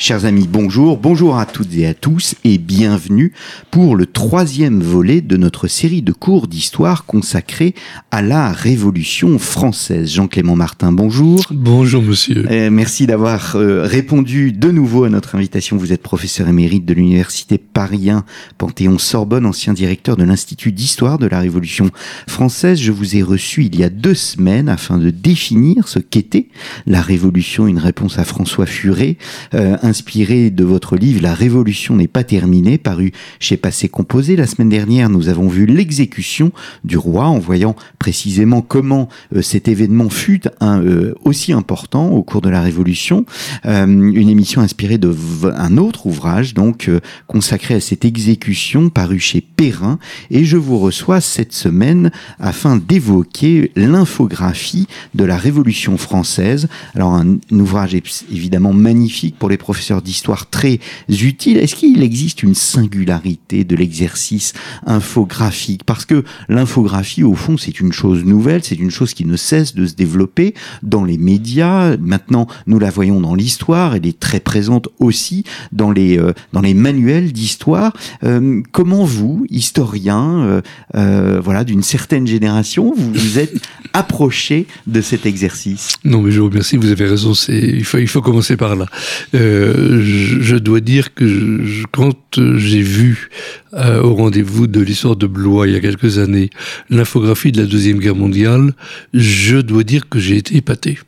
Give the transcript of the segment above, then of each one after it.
Chers amis, bonjour, bonjour à toutes et à tous et bienvenue pour le troisième volet de notre série de cours d'histoire consacrée à la Révolution française. Jean-Clément Martin, bonjour. Bonjour monsieur. Euh, merci d'avoir euh, répondu de nouveau à notre invitation. Vous êtes professeur émérite de l'Université Paris Panthéon-Sorbonne, ancien directeur de l'Institut d'histoire de la Révolution française. Je vous ai reçu il y a deux semaines afin de définir ce qu'était la Révolution, une réponse à François Furet. Euh, inspiré de votre livre La Révolution n'est pas terminée, paru chez Passé Composé. La semaine dernière, nous avons vu l'exécution du roi en voyant précisément comment euh, cet événement fut euh, aussi important au cours de la Révolution. Euh, une émission inspirée de un autre ouvrage, donc consacré à cette exécution, paru chez Perrin. Et je vous reçois cette semaine afin d'évoquer l'infographie de la Révolution française. Alors un, ouvrage évidemment magnifique pour les professeurs d'histoire très utile. Est-ce qu'il existe une singularité de l'exercice infographique? Parce que l'infographie, au fond, c'est une chose nouvelle, c'est une chose qui ne cesse de se développer dans les médias. Maintenant, nous la voyons dans l'histoire, elle est très présente aussi dans les, euh, dans les manuels d'histoire. Euh, comment vous, historien, euh, euh voilà, d'une certaine génération, vous vous êtes approché de cet exercice Non, mais je vous remercie, vous avez raison, il faut, il faut commencer par là. Euh, je, dois dire que quand j'ai vu au rendez-vous de l'histoire de Blois il y a quelques années l'infographie de la Deuxième Guerre mondiale, je dois dire que j'ai été épaté.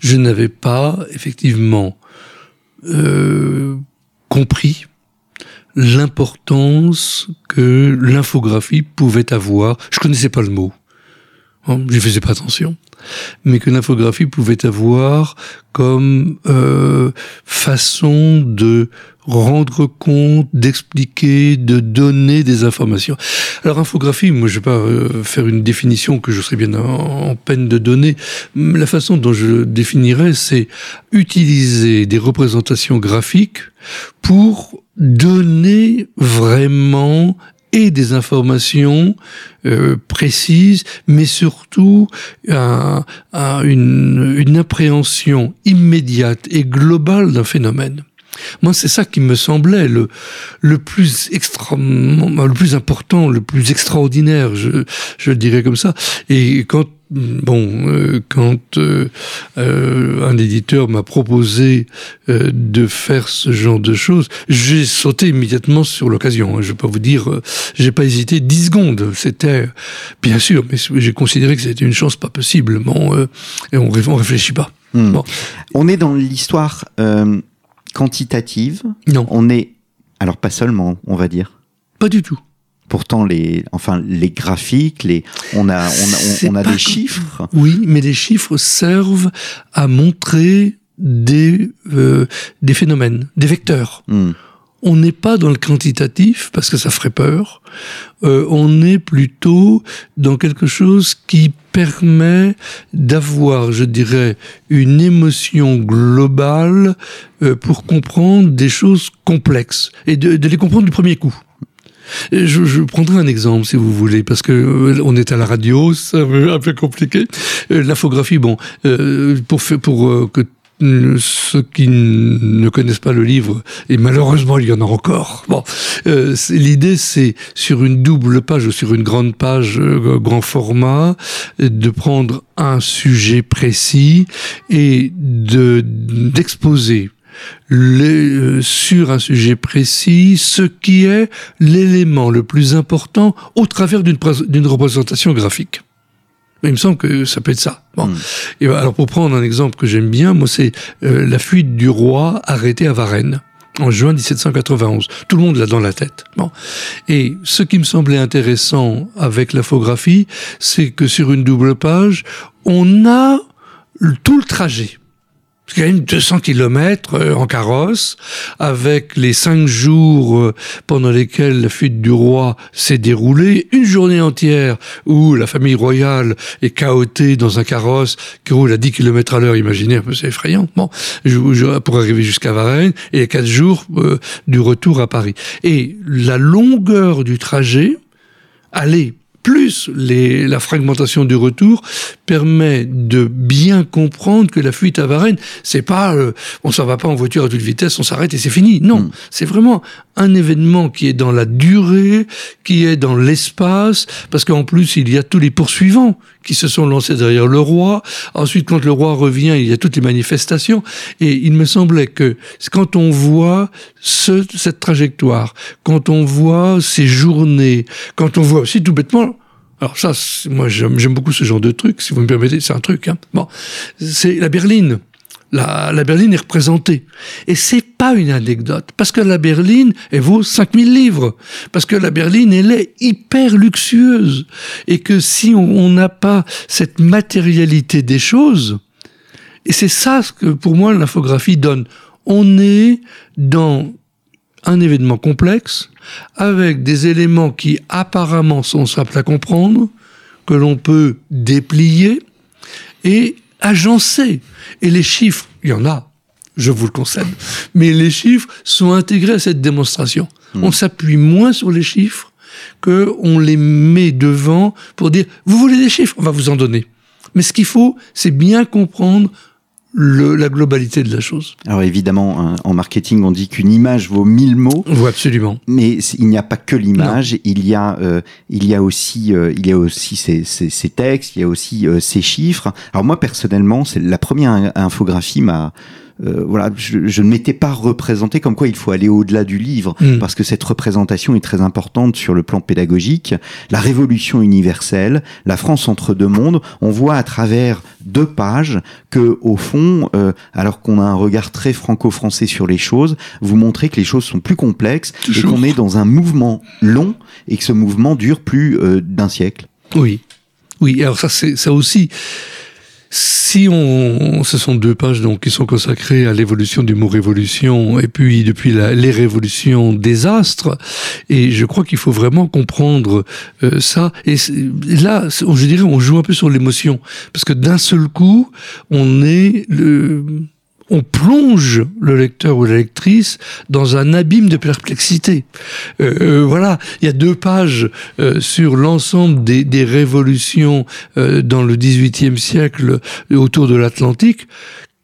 Je n'avais pas effectivement compris l'importance que l'infographie pouvait avoir. Je connaissais pas le mot. Hein, je faisais pas attention mais que l'infographie pouvait avoir comme euh, façon de rendre compte, d'expliquer, de donner des informations. Alors infographie, moi je vais pas euh, faire une définition que je serais bien en, peine de donner. La façon dont je définirais, c'est utiliser des représentations graphiques pour donner vraiment et des informations euh, précises, mais surtout un, une, une appréhension immédiate et globale d'un phénomène. Moi, c'est ça qui me semblait le, le plus le plus important, le plus extraordinaire, je, je dirais comme ça. Et quand bon, euh, quand euh, euh, un éditeur m'a proposé de faire ce genre de choses, j'ai sauté immédiatement sur l'occasion. Hein. Je vais pas vous dire, j'ai pas hésité dix secondes. C'était bien sûr, mais j'ai considéré que c'était une chance pas possible. Bon, et on, on réfléchit pas. Hmm. On est dans l'histoire quantitative. Non. On est alors pas seulement, on va dire. Pas du tout pourtant les enfin les graphiques les on a on a, on a des chiffres oui mais les chiffres servent à montrer des euh, des phénomènes des vecteurs hmm. on n'est pas dans le quantitatif parce que ça ferait peur euh, on est plutôt dans quelque chose qui permet d'avoir, je dirais, une émotion globale euh, pour comprendre des choses complexes et de, de les comprendre du premier coup. Je, je, prendrai un exemple, si vous voulez, parce que euh, on est à la radio, c'est un peu compliqué. Euh, l'infographie, bon, euh, pour, pour que ceux qui ne connaissent pas le livre, et malheureusement il y en a encore. Bon, euh, l'idée c'est sur une double page ou sur une grande page grand format de prendre un sujet précis et de d'exposer euh, sur un sujet précis ce qui est l'élément le plus important au travers d'une représentation graphique. Il me semble que ça peut être ça. Bon. Hmm. Et alors pour prendre un exemple que j'aime bien, moi c'est euh, la fuite du roi arrêté à Varennes en juin 1791. Tout le monde l'a dans la tête. Bon. Et ce qui me semblait intéressant avec l'infographie, c'est que sur une double page, on a tout le trajet quand même 200 kilomètres euh, en carrosse, avec les cinq jours euh, pendant lesquels la fuite du roi s'est déroulée, une journée entière où la famille royale est chaotée dans un carrosse qui roule à 10 km à l'heure, imaginez c'est effrayant, bon, pour arriver jusqu'à Varennes, et quatre jours euh, du retour à Paris. Et la longueur du trajet, aller plus les, la fragmentation du retour permet de bien comprendre que la fuite à Varennes, c'est pas, euh, on s'en va pas en voiture à toute vitesse, on s'arrête et c'est fini. Non, mm. c'est vraiment un événement qui est dans la durée, qui est dans l'espace, parce qu'en plus il y a tous les poursuivants qui se sont lancés derrière le roi. Ensuite, quand le roi revient, il y a toutes les manifestations. Et il me semblait que quand on voit ce, cette trajectoire, quand on voit ces journées, quand on voit aussi tout bêtement alors ça, moi j'aime beaucoup ce genre de truc, si vous me permettez, c'est un truc. Hein. Bon, c'est la berline. La, la, berline est représentée. Et c'est pas une anecdote, parce que la berline, elle vaut 5000 livres. Parce que la berline, elle est hyper luxueuse. Et que si on n'a pas cette matérialité des choses, et c'est ça ce que pour moi l'infographie donne, on est dans un événement complexe avec des éléments qui apparemment sont simples à comprendre, que l'on peut déplier et agencer. Et les chiffres, il y en a, je vous le concède, mais les chiffres sont intégrés à cette démonstration. Hmm. On s'appuie moins sur les chiffres que on les met devant pour dire vous voulez des chiffres, on va vous en donner. Mais ce qu'il faut, c'est bien comprendre le, la globalité de la chose. Alors évidemment, hein, en marketing, on dit qu'une image vaut mille mots. Oui, absolument. Mais il n'y a pas que l'image. Il y a, euh, il y a aussi, euh, il y a aussi ces, ces, ces, textes. Il y a aussi euh, ces chiffres. Alors moi personnellement, c'est la première infographie m'a euh, voilà, je, je, ne m'étais pas représenté comme quoi il faut aller au-delà du livre, mm. parce que cette représentation est très importante sur le plan pédagogique. La révolution universelle, la France entre deux mondes, on voit à travers deux pages que, au fond, euh, alors qu'on a un regard très franco-français sur les choses, vous montrez que les choses sont plus complexes et qu'on est dans un mouvement long et que ce mouvement dure plus euh, d'un siècle. Oui, oui. Alors ça, c'est ça aussi. Si on, ce sont deux pages donc qui sont consacrées à l'évolution du mot révolution et puis depuis la, les révolutions des astres. Et je crois qu'il faut vraiment comprendre euh, ça. Et là, je dirais, on joue un peu sur l'émotion parce que d'un seul coup, on est le on plonge le lecteur ou la lectrice dans un abîme de perplexité. Euh, euh, voilà, il y a deux pages euh, sur l'ensemble des, des, révolutions dans le XVIIIe siècle autour de l'Atlantique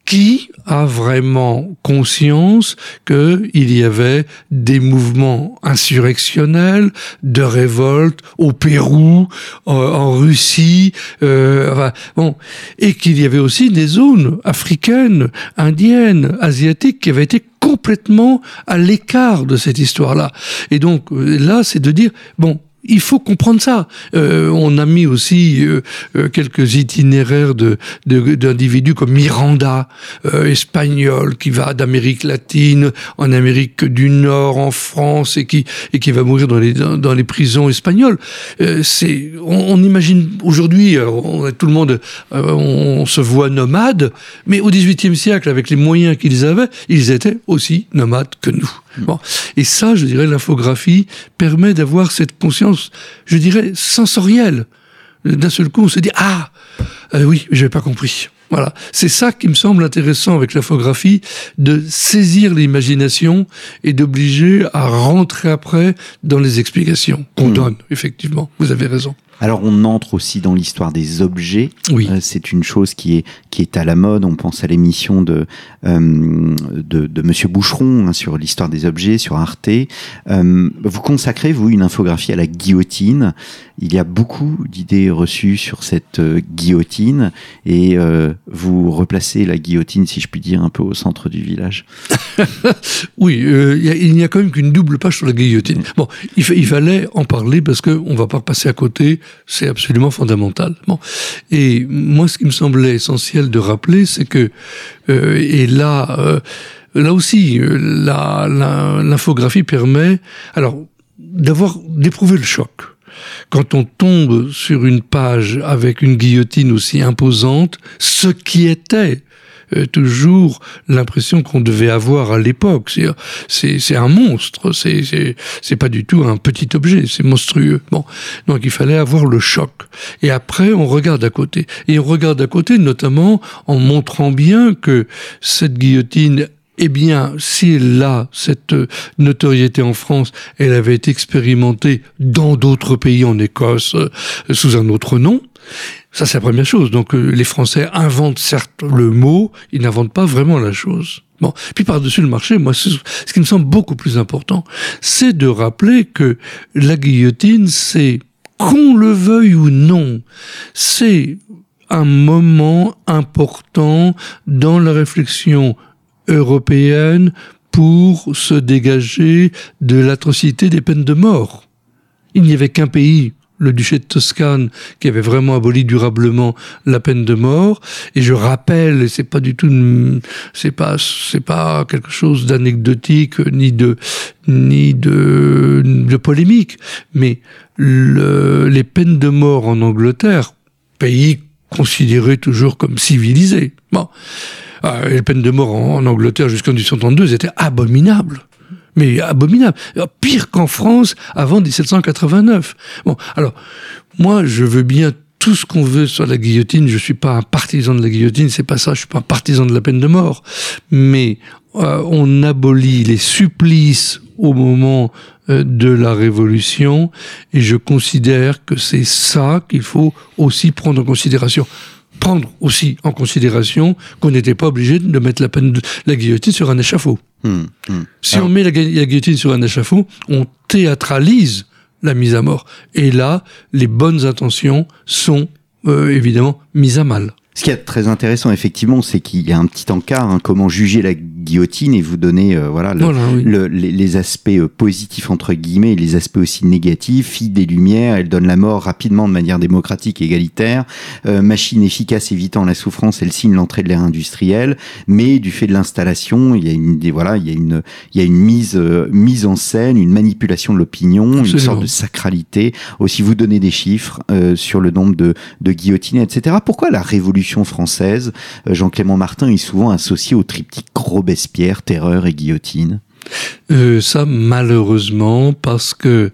qui a vraiment conscience qu'il y avait des mouvements insurrectionnels, de révolte au Pérou, en Russie, euh, enfin, bon, et qu'il y avait aussi des zones africaines, indiennes, asiatiques qui avaient été complètement à l'écart de cette histoire-là. Et donc là, c'est de dire, bon, il faut comprendre ça. Euh, on a mis aussi euh, euh, quelques itinéraires de d'individus comme Miranda, espagnol, qui va d'Amérique latine en Amérique du Nord, en France, et qui et qui va mourir dans les dans, les prisons espagnoles. c'est on, imagine aujourd'hui, tout le monde, on, se voit nomade, mais au XVIIIe siècle, avec les moyens qu'ils avaient, ils étaient aussi nomades que nous. Bon. Et ça, je dirais, l'infographie permet d'avoir cette conscience, je dirais, sensorielle. D'un seul coup, on se dit, ah, euh, oui, j'avais pas compris. Voilà. C'est ça qui me semble intéressant avec l'infographie, de saisir l'imagination et d'obliger à rentrer après dans les explications qu'on hmm. donne, effectivement. Vous avez raison. Alors on entre aussi dans l'histoire des objets. Oui. Euh, c'est une chose qui est qui est à la mode. On pense à l'émission de, euh, de, de Monsieur Boucheron hein, sur l'histoire des objets sur Arte. Euh, vous consacrez vous une infographie à la guillotine. Il y a beaucoup d'idées reçues sur cette euh, guillotine et euh, vous replacez la guillotine, si je puis dire, un peu au centre du village. oui, il n'y a, quand même qu'une double page sur la guillotine. Bon, il, il fallait en parler parce que on va pas passer à côté c'est absolument fondamental. Bon. Et moi, ce qui me semblait essentiel de rappeler, c'est que, euh, et là, euh, là aussi, euh, l'infographie permet, alors, d'avoir, d'éprouver le choc. Quand on tombe sur une page avec une guillotine aussi imposante, ce qui était toujours l'impression qu'on devait avoir à l'époque. C'est, un monstre. C'est pas du tout un petit objet. C'est monstrueux. Bon, donc il fallait avoir le choc. Et après, on regarde à côté. Et on regarde à côté, notamment en montrant bien que cette guillotine eh bien, si elle a cette notoriété en France, elle avait été expérimentée dans d'autres pays, en Écosse, euh, sous un autre nom. Ça, c'est la première chose. Donc, euh, les Français inventent certes le mot, ils n'inventent pas vraiment la chose. Bon, puis par-dessus le marché, moi, ce, qui me semble beaucoup plus important, c'est de rappeler que la guillotine, c'est, qu'on le veuille ou non, c'est un moment important dans la réflexion européenne pour se dégager de l'atrocité des peines de mort. Il n'y avait qu'un pays, le duché de Toscane, qui avait vraiment aboli durablement la peine de mort. Et je rappelle, c'est pas du tout, c'est pas, c'est pas quelque chose d'anecdotique ni de, ni de, de polémique, mais le, les peines de mort en Angleterre, pays considéré toujours comme civilisé. Bon, euh, les peines de mort en, Angleterre jusqu'en 1832 étaient abominables. Mais abominables. Pire qu'en France avant 1789. Bon, alors, moi, je veux bien tout ce qu'on veut sur la guillotine. Je suis pas un partisan de la guillotine, c'est pas ça. Je suis pas un partisan de la peine de mort. Mais euh, on abolit les supplices au moment euh, de la Révolution et je considère que c'est ça qu'il faut aussi prendre en considération prendre aussi en considération qu'on n'était pas obligé de mettre la peine de la guillotine sur un échafaud. Hmm, hmm. Si on met la, guillotine sur un échafaud, on théâtralise la mise à mort. Et là, les bonnes intentions sont euh, évidemment mises à mal. Ce qui est très intéressant, effectivement, c'est qu'il y a un petit encart, hein, comment juger la guillotine et vous donner euh, voilà, le, les, aspects euh, positifs entre guillemets et les aspects aussi négatifs. Fille des Lumières, elle donne la mort rapidement de manière démocratique et égalitaire. Euh, machine efficace évitant la souffrance, elle signe l'entrée de l'ère industrielle. Mais du fait de l'installation, il y a une des, voilà, il y a une il y a une mise mise en scène, une manipulation de l'opinion, une sorte de sacralité. Aussi, vous donnez des chiffres sur le nombre de, de guillotines, etc. Pourquoi la Révolution française, Jean-Clément Martin est souvent associé au triptyque Robespierre terreur et guillotine. Euh, ça malheureusement parce que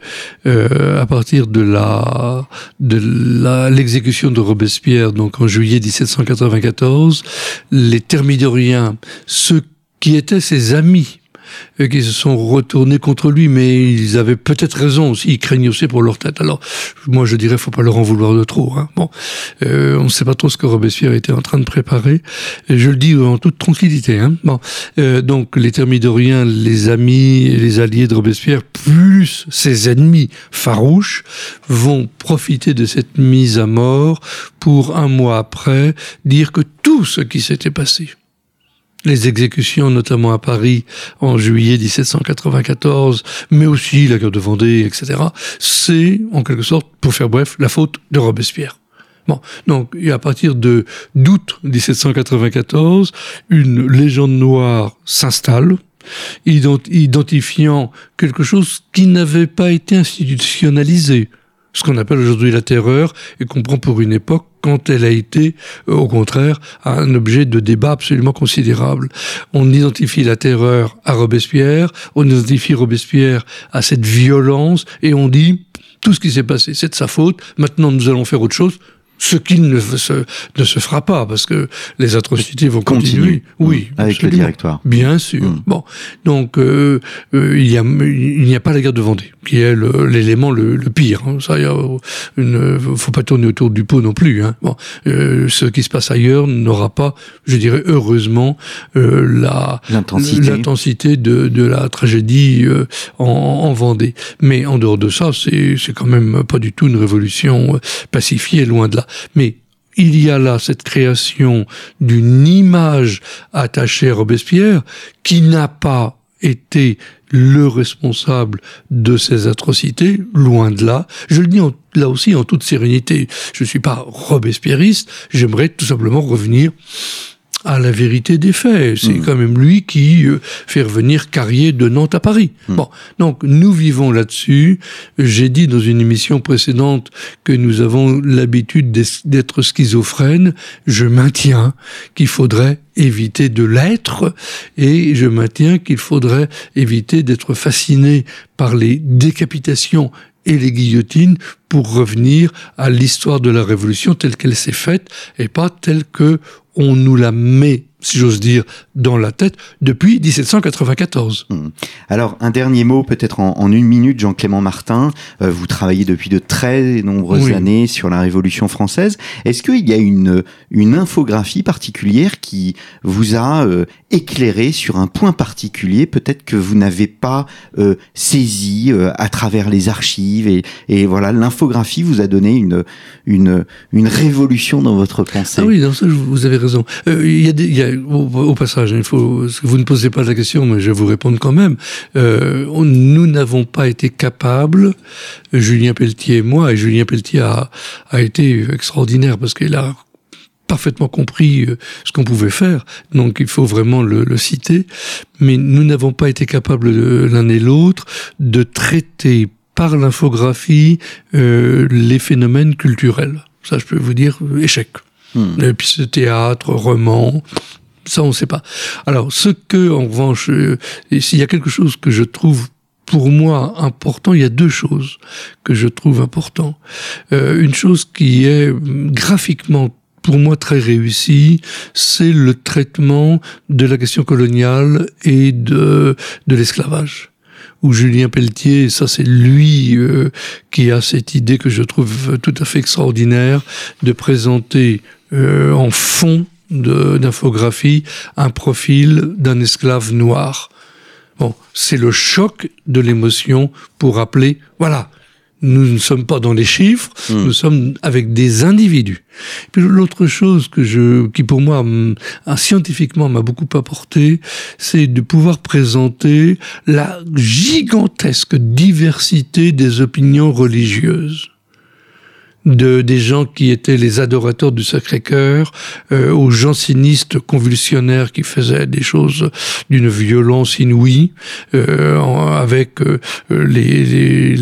euh, à partir de la de l'exécution de Robespierre donc en juillet 1794 les thermidoriens ceux qui étaient ses amis qui se sont retournés contre lui, mais ils avaient peut-être raison aussi, ils craignaient aussi pour leur tête. Alors, moi je dirais, faut pas leur en vouloir de trop. Hein. Bon, euh, on ne sait pas trop ce que Robespierre était en train de préparer. Et je le dis en toute tranquillité. Hein. Bon, euh, donc les Thermidoriens, les amis et les alliés de Robespierre, plus ses ennemis farouches, vont profiter de cette mise à mort pour un mois après dire que tout ce qui s'était passé les exécutions, notamment à Paris en juillet 1794, mais aussi la guerre de Vendée, etc., c'est, en quelque sorte, pour faire bref, la faute de Robespierre. Bon, donc, à partir de d'août 1794, une légende noire s'installe, identifiant quelque chose qui n'avait pas été institutionnalisé ce qu'on appelle aujourd'hui la terreur et qu'on prend pour une époque quand elle a été, euh, au contraire, un objet de débat absolument considérable. On identifie la terreur à Robespierre, on identifie Robespierre à cette violence, et on dit, tout ce qui s'est passé, c'est de sa faute, maintenant nous allons faire autre chose, ce qui ne se, ne se fera pas, parce que les atrocités vont continuer. Oui, avec le directoire. Bien sûr. Mm. Bon, donc euh, euh, il y a il n'y a pas la guerre de Vendée, qui est l'élément le, le, pire. Hein. Ça, y a une, faut pas tourner autour du pot non plus. Hein. Bon, euh, ce qui se passe ailleurs n'aura pas, je dirais heureusement, euh, la l'intensité de, de la tragédie euh, en, en Vendée. Mais en dehors de ça, c'est c'est quand même pas du tout une révolution pacifiée, loin de là. Mais il y a là cette création d'une image attachée à Robespierre qui n'a pas été le responsable de ces atrocités, loin de là. Je le dis là aussi en toute sérénité. Je ne suis pas robespierriste, j'aimerais tout simplement revenir à la vérité des faits. C'est mmh. quand même lui qui euh, fait revenir Carrier de Nantes à Paris. Mmh. Bon, donc nous vivons là-dessus. J'ai dit dans une émission précédente que nous avons l'habitude d'être schizophrènes. Je maintiens qu'il faudrait éviter de l'être et je maintiens qu'il faudrait éviter d'être fasciné par les décapitations et les guillotines pour revenir à l'histoire de la Révolution telle qu'elle s'est faite et pas telle que on nous la met si j'ose dire, dans la tête depuis 1794. Mmh. Alors, un dernier mot, peut-être en, une minute, Jean-Clément Martin. Euh, vous travaillez depuis de très nombreuses années sur la Révolution française. Est-ce qu'il y a une, une infographie particulière qui vous a euh, éclairé sur un point particulier, peut-être que vous n'avez pas euh, saisi à travers les archives et, et voilà, l'infographie vous a donné une, une, une révolution dans votre pensée? Ah oui, dans ça, vous avez raison. Il y a, des, y a au, passage, il faut, vous ne posez pas la question, mais je vais vous répondre quand même. Euh, nous n'avons pas été capables, Julien Pelletier et moi, et Julien Pelletier a, a été extraordinaire parce qu'il a parfaitement compris euh, ce qu'on pouvait faire, donc il faut vraiment le, le citer, mais nous n'avons pas été capables l'un et l'autre de traiter par l'infographie euh, les phénomènes culturels. Ça, je peux vous dire, échec. Hmm. Et puis ce théâtre, roman, ça, on ne sait pas. Alors, ce que, en revanche, euh, s'il y a quelque chose que je trouve pour moi important, il y a deux choses que je trouve important. Euh, une chose qui est graphiquement pour moi très réussie, c'est le traitement de la question coloniale et de, de l'esclavage où Julien Pelletier, ça c'est lui euh, qui a cette idée que je trouve tout à fait extraordinaire de présenter euh, en fond d'infographie un profil d'un esclave noir. Bon, c'est le choc de l'émotion pour rappeler, voilà, nous ne sommes pas dans les chiffres, hmm. nous sommes avec des individus. Puis l'autre chose que je, qui pour moi, scientifiquement m'a beaucoup apporté, c'est de pouvoir présenter la gigantesque diversité des opinions religieuses de des gens qui étaient les adorateurs du Sacré-Cœur, euh, aux jansénistes convulsionnaires qui faisaient des choses d'une violence inouïe, euh, avec euh, les, les,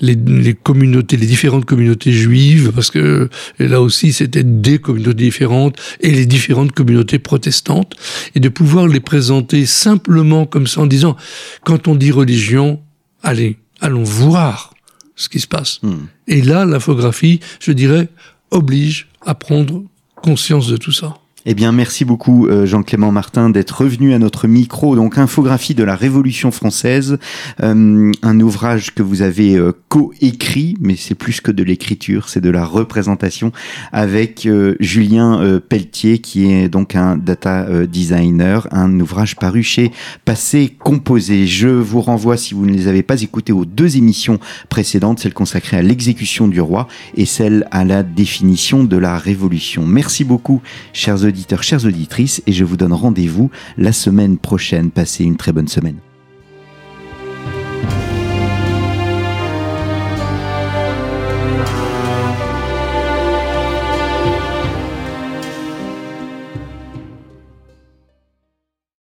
les, les, communautés, les différentes communautés juives, parce que là aussi c'était des communautés différentes, et les différentes communautés protestantes, et de pouvoir les présenter simplement comme ça en disant, quand on dit religion, allez, allons voir ce qui se passe. Hmm. Et là, l'infographie, je dirais, oblige à prendre conscience de tout ça. Eh bien, merci beaucoup euh, Jean-Clément Martin d'être revenu à notre micro. Donc, infographie de la Révolution française, euh, un ouvrage que vous avez euh, co-écrit, mais c'est plus que de l'écriture, c'est de la représentation avec Julien Pelletier, qui est donc un data designer, un ouvrage paru chez Passé Composé. Je vous renvoie, si vous ne les avez pas écoutés, aux deux émissions précédentes, celle consacrée à l'exécution du roi et celle à la définition de la Révolution. Merci beaucoup, chers auditeurs, chères auditrices, et je vous donne rendez-vous la semaine prochaine. Passez une très bonne semaine.